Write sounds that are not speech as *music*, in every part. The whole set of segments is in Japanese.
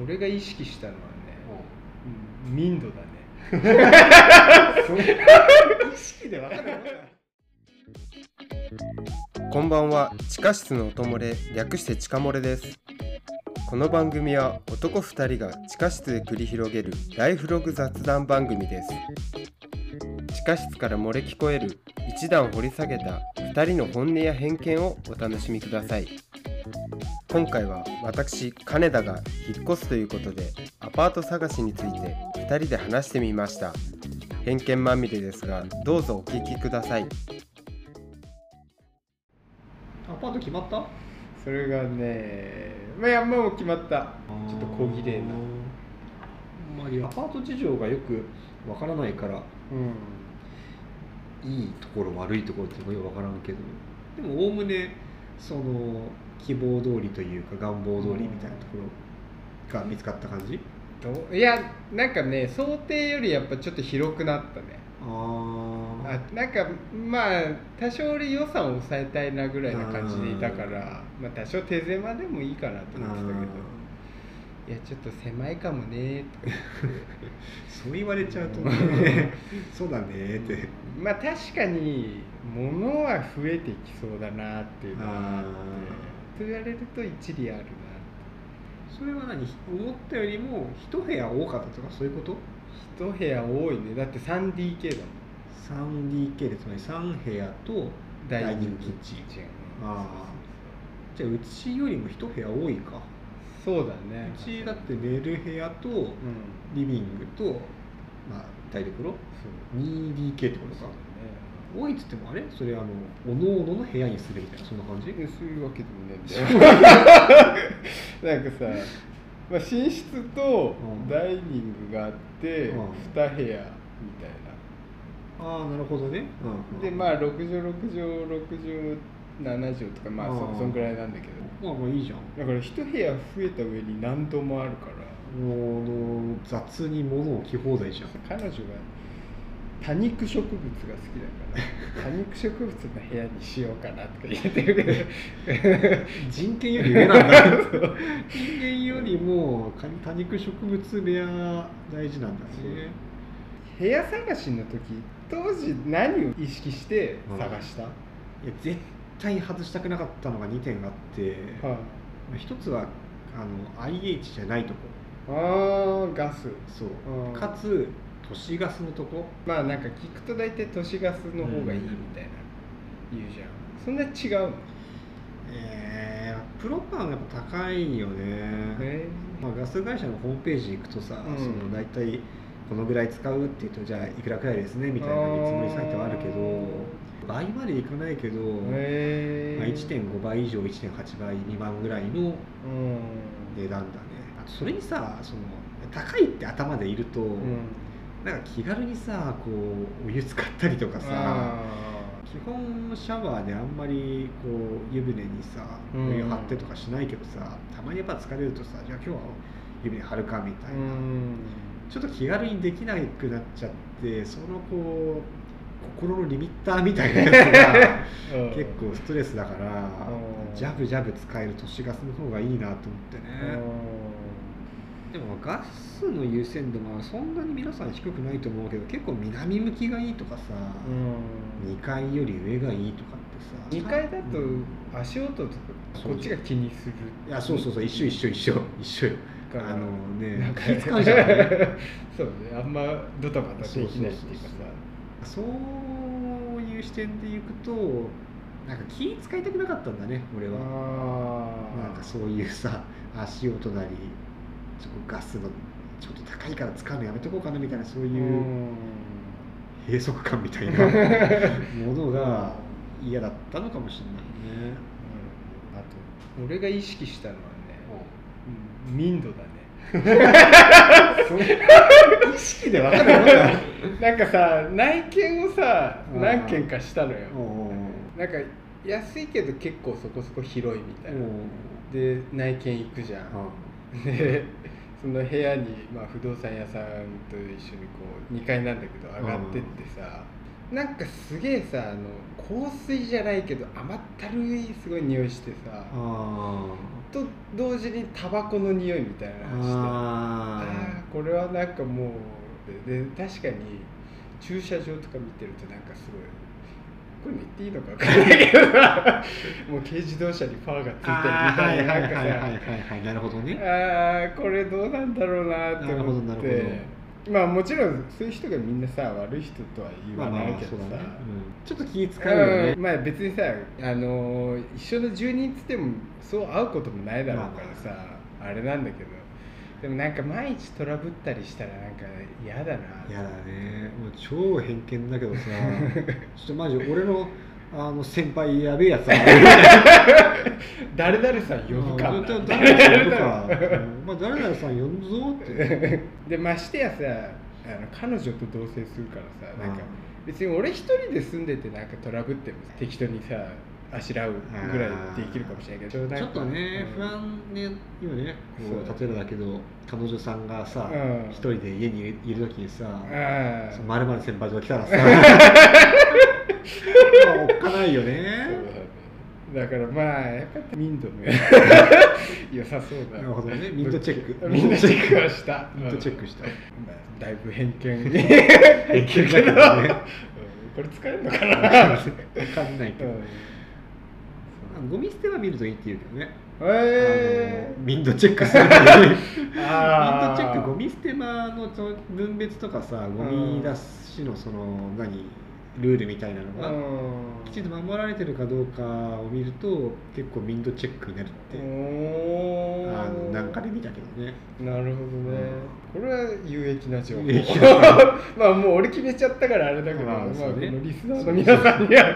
俺が意識したのはね、うん。民度だね。意識で分かるこんばんは。地下室の音漏れ略して地下漏れです。この番組は男2人が地下室で繰り広げるライフログ雑談番組です。地下室から漏れ聞こえる一段掘り下げた2人の本音や偏見をお楽しみください今回は私金田が引っ越すということでアパート探しについて2人で話してみました。偏見まみれですがどうぞお聞きください。アパート決まった？それがねまあいやもう決まった。ちょっと小綺麗な。まりアパート事情がよくわからないからうん。いいところ悪いところっていうのがよくわからんけど。でもおおむねその希望通りというか願望通りみたいなところが見つかった感じ？どいやなんかね想定よりやっぱちょっと広くなったね。ああなんかまあ多少俺予算を抑えたいなぐらいな感じでいたからまあ多少手狭でもいいかなと思ってたけどいやちょっと狭いかもね。とかそう言われちゃうとね。*laughs* そうだね。って。まあ確かに物は増えてきそうだなっていうのはあって。と言われると一理あるなそれは何？思ったよりも一部屋多かったとかそういうこと？一部屋多いね。だって 3DK だもん。3DK でつまり3部屋とダイニングキッチンンあじゃあうちよりも一部屋多いかそうだね。うちだって寝る部屋とうん。リビングと、まあ、台所？そう。2DK ってことか。多いっつってもあれ？それあのおのおのの部屋にするみたいなそんな感じ？そういうわけでもねえんだよ。*laughs* なんかさ、まあ、寝室とうん。ダイニングがあって、うん。2部屋みたいああなるほどね、なでまあ6畳6畳6畳7畳とかまあうん。そそんぐらいなんだけど。まあまあいいじゃん。だから1部屋増えた上に何度もあるから。もう雑に物を着放題じゃん。彼女が多肉植物が好きだから *laughs* 多肉植物の部屋にしようかなとか言ってる。けど人権より上なんだ人間よりもか多肉植物部屋大事なんだね。部屋探しの時当時何を意識して探した、いや絶対外したくなかったのが2点あって、は一つはあの IH じゃないとこ。あ、あーガス。そう。うん。かつ都市ガスのとこ。まあなんか聞くと大体都市ガスの方がいいみたいな言うじゃん。そんな違うの？えー、プロパンがやっぱ高いよね、えまあ、ガス会社のホームページ行くとさ、うん。その大体このぐらい使うって言うとじゃあいくらくらいですねみたいな見積もりサイトはあるけど倍までいかないけど、へまあ、1.5倍以上1.8倍未満ぐらいのうん。値段だね。あとそれにさその高いって頭でいると、うん。なんか気軽にさこうお湯使ったりとかさあ基本シャワーであんまりこう湯船にさおうん。湯張ってとかしないけどさ、たまにやっぱ疲れるとさじゃあ今日は湯船張るかみたーいうな、ん。ちょっと気軽にできなくなっちゃってそのこう心のリミッターみたいなやつが *laughs* うん。結構ストレスだからうん。ジャブジャブ使える都市ガスの方がいいなと思ってね。でもガスの優先度はそんなに皆さん低くないと思うけど結構南向きがいいとかさ、うん。2階より上がいいとかってさ。2階だとうん。足音とかこっちが気にする。いやそうそうそう一緒一緒一緒。一緒よ。あのねなんか気使うじゃん。*laughs* そうねあんまドタバタできないっていうかさそういう視点でいくとなんか気使いたくなかったんだね俺は。あなんかそういうさ足音なりちょっとガスのちょっと高いから使うのやめとこうかなみたいなそうういううん。閉塞感みたいな *laughs* ものが嫌だったのかもしれないね。あと俺が意識したのはねうん。民度だね。*laughs* 意識で分かるもんだなんかさ内見をさうん。何軒かしたのよ。なんか安いけど結構そこそこ広いみたいな。で内見行くじゃん。でその部屋に、まあ、不動産屋さんと一緒にこう2階なんだけど上がってってさ、なんかすげえさあの香水じゃないけど甘ったるいすごい匂いしてさあと同時にタバコの匂いみたいなのがして。ああこれはなんかもうでで確かに駐車場とか見てるとなんかすごいこれ言っていいのか分かんないけどさ *laughs* もう軽自動車にパワーがついてるみたはいななんかさはいはいはいなるほどね。ああこれどうなんだろうなって思って。まあもちろんそういう人がみんなさ悪い人とは言まあまあわないけどさ、そうだね、うん、ちょっと気使うよね。うん。まあ別にさあのー一緒の住人っつってもそう会うこともないだろうからさ、あれなんだけどでもなんか毎日トラブったりしたらなんか嫌だな。やだね。もう超偏見だけどさ。*laughs* ちょっとマジ俺のあの先輩やべえやつだ誰々さん呼ぶか。*laughs* 誰々さん呼ぶか。うん *laughs* まあ誰々さん呼んぞって。でましてやさあの彼女と同棲するからさなんかう別に俺一人で住んでてなんかトラブっても適当にさあしらうぐらいできるかもしれないけどちょっとね、うん。不安ね今ねこうそう例えばだけど彼女さんがさう。ん一、人で家にいる時にさまるまる先輩とか来たらさ *laughs* まあおっかないよね。だからまあやっぱり民度の *laughs* 良さそうだなるほどね。ミントチェック。ミントチェックはした。ミントチェックした。まあだいぶ偏見偏 *laughs* 偏見だけどね。これ使えるのかな。わかんないけど、うんゴミ捨ては見るといいって言うけどね、えあのミントチェックする *laughs* ミントチェックゴミ捨て場の分別とかさゴミ出しのその何？ルールみたいなのが、きちんと守られてるかどうかを見ると結構ミントチェックになるって、あのなんかで見たけどね。なるほどね、これは有益な情報。*laughs* まあもう俺決めちゃったからあれだけど、まあ、こまあそうね。のリスナーの皆さんには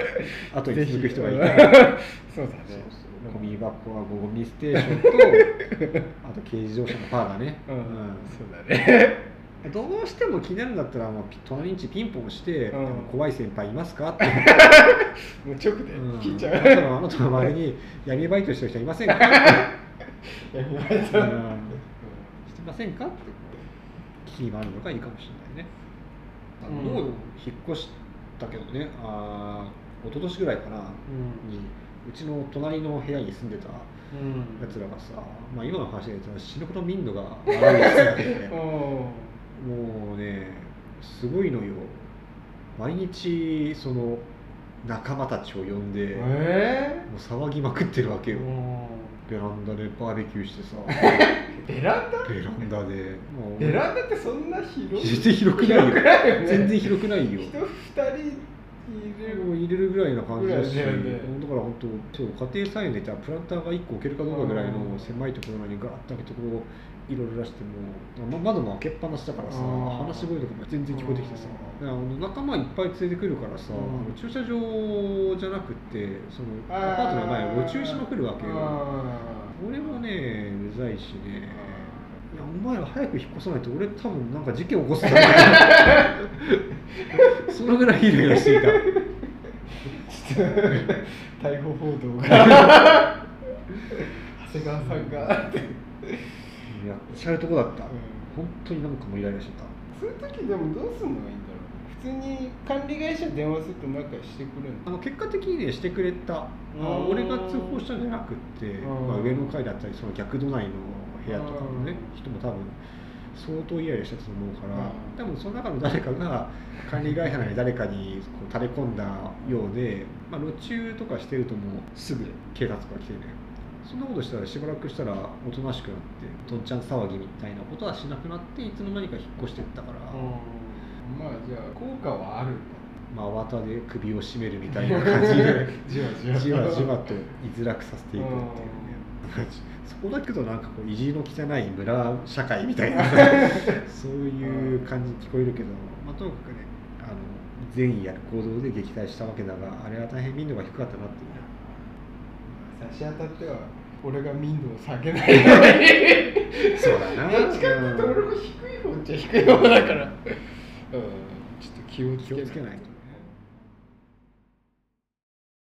後に *laughs* ぜひ続く人がいたらそうだね。ゴミ箱はゴミステーションと *laughs* あと軽自動車のパーだね、うん、うん。そうだねどうしても気になるんだったらもうピ隣にピンポンして、うん。怖い先輩いますか？って、*laughs* もう直でうん。聞いちゃう、あなたのあなたの周りに闇バイトしてる人いませんか？*laughs* って、やめましたうん。してませんか？って。気に回るのがいいかもしれないね。あのうん。引っ越したけどね、あー一昨年ぐらいかな、にうちの隣の部屋に住んでたうん。やつらがさ、まあ、今の話で言うと死ぬほど民度が悪いやつだけどねうんもうねすごいのよ。毎日その仲間たちを呼んで、もえう騒ぎまくってるわけーよ、ベランダでバーベキューしてさ。*laughs* ベランダ？ベランダで。ベランダってそんな広い全然広くないよ。ね。全然広くないよ。人二人入れるぐらいな感じだし。ね。だから本当そう家庭菜園で言ったらプランターが1個置けるかどうかぐらいのうん。狭いところにガーッと開けてこういろいろ出しても、ま、窓も開けっぱなしだからさうん話し声とかも全然聞こえてきてさ。あの仲間いっぱい連れてくるからさ、うん駐車場じゃなくってそのアパートの前を路駐しまくるわけよ。俺もねうざいしね。いやお前ら早く引っ越さないと俺多分なんか事件起こすんだよ *laughs* そのぐらいイライラしていた。逮捕報道が。*laughs* 長谷川さんがやっちゃうとこだった、ん。本当になんかもうイライラしてた。そういう時でもどうすんのがいいんだろう普通に管理会社電話するとなんかしてくれるの？あの結果的にねしてくれた。あうん俺が通報したんじゃなくって、うんまあ、上の階だったりその逆隣の部屋とかのねうん人も多分相当イライラしたと思うから、うん多分その中の誰かが管理会社内に誰かにこう垂れ込んだようで、まあ、路中とかしてるともうすぐ警察が来てねそんなことしたらしばらくしたらおとなしくなってどんちゃん騒ぎみたいなことはしなくなっていつの間にか引っ越していったから、まあじゃあ効果はある。んだまあ、綿で首を絞めるみたいな感じで。*laughs* じわじわ。じわじわと居づらくさせていくっていうね。そこだけどなんかこう意地の汚い村社会みたいな。*laughs* そういう感じに聞こえるけど、まあ、とにかくねあの善意ある行動で撃退したわけだがあれは大変民度が低かったなっていう。ね差し当たっては俺が民度を下げないように。そうだな。どっちかっていうと俺も低い方っちゃ低い方だから。うん。ちょっと気をつけ気をつけないと。ね